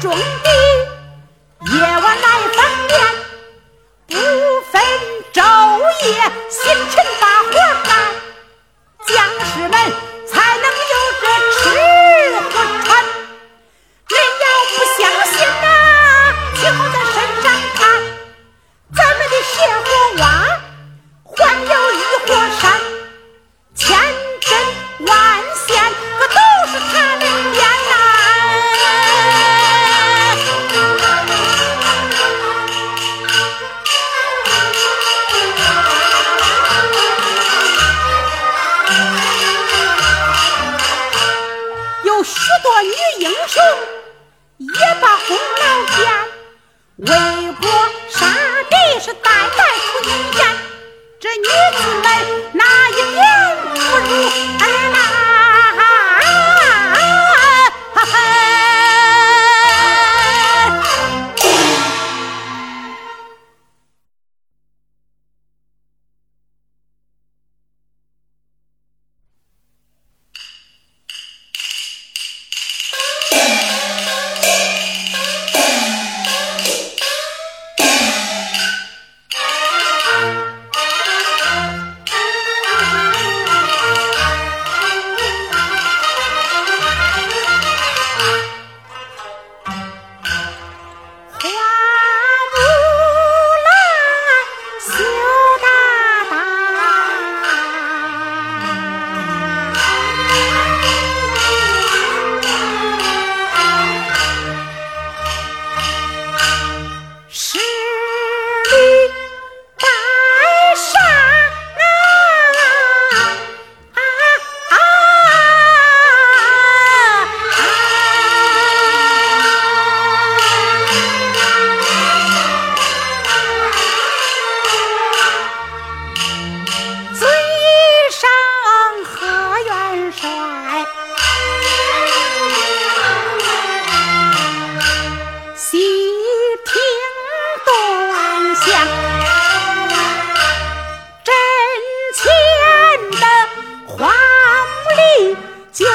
种地夜晚来纺棉不分昼夜辛勤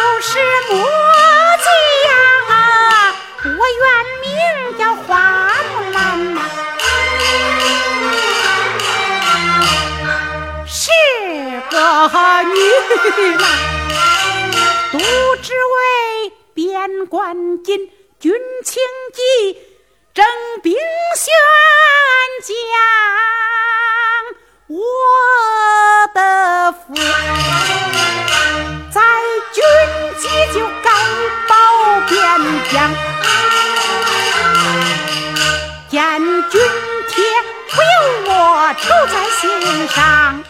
就是墨迹呀，我原名叫花木兰呐，是个女郎，独只为边关进军情急，征兵选将，我的父在。将见军帖不由我愁在心上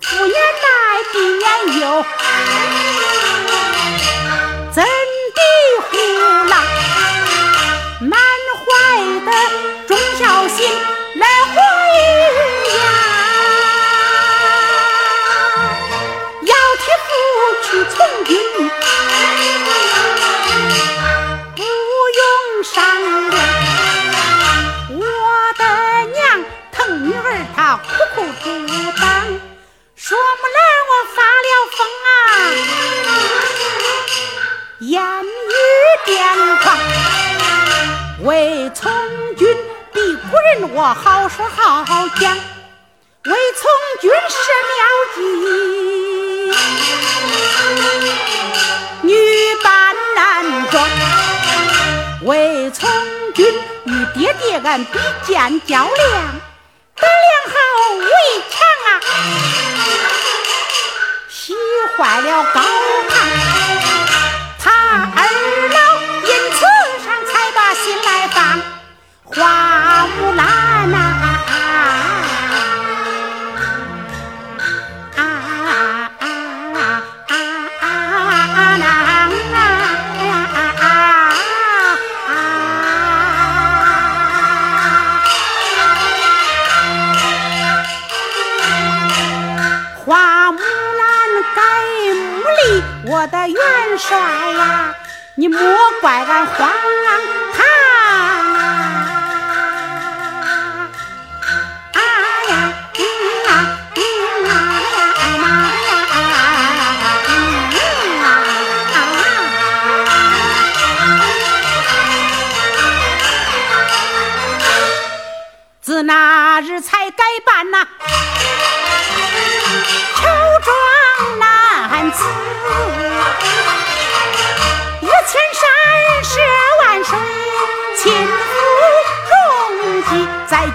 扶元代帝元佑为从军的古人我好说好讲为从军设妙计女扮男装为从军与爹爹俺比肩较量咱两好为强啊喜坏了高堂我的元帅呀，你莫怪俺荒唐。啊呀，啊，啊，啊。自那日才改办呐。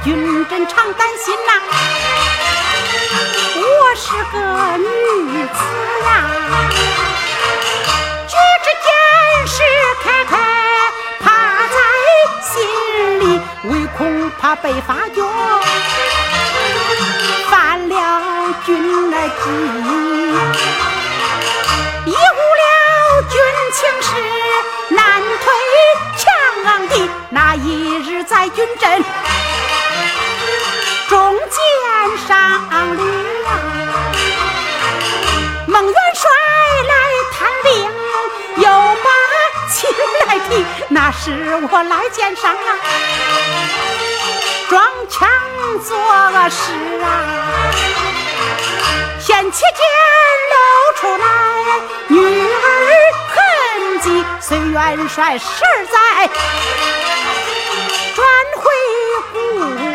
军阵常担心呐我是个女子呀。举着间事开开怕在心里唯恐怕被发觉犯了军的忌医误了军情是难退强的那一日在军阵中箭上旅啊，孟元帅来探病，又把情来提，那是我来见上啊，装腔作势啊，贤妻见露出来，女儿痕迹，随元帅实在转回故。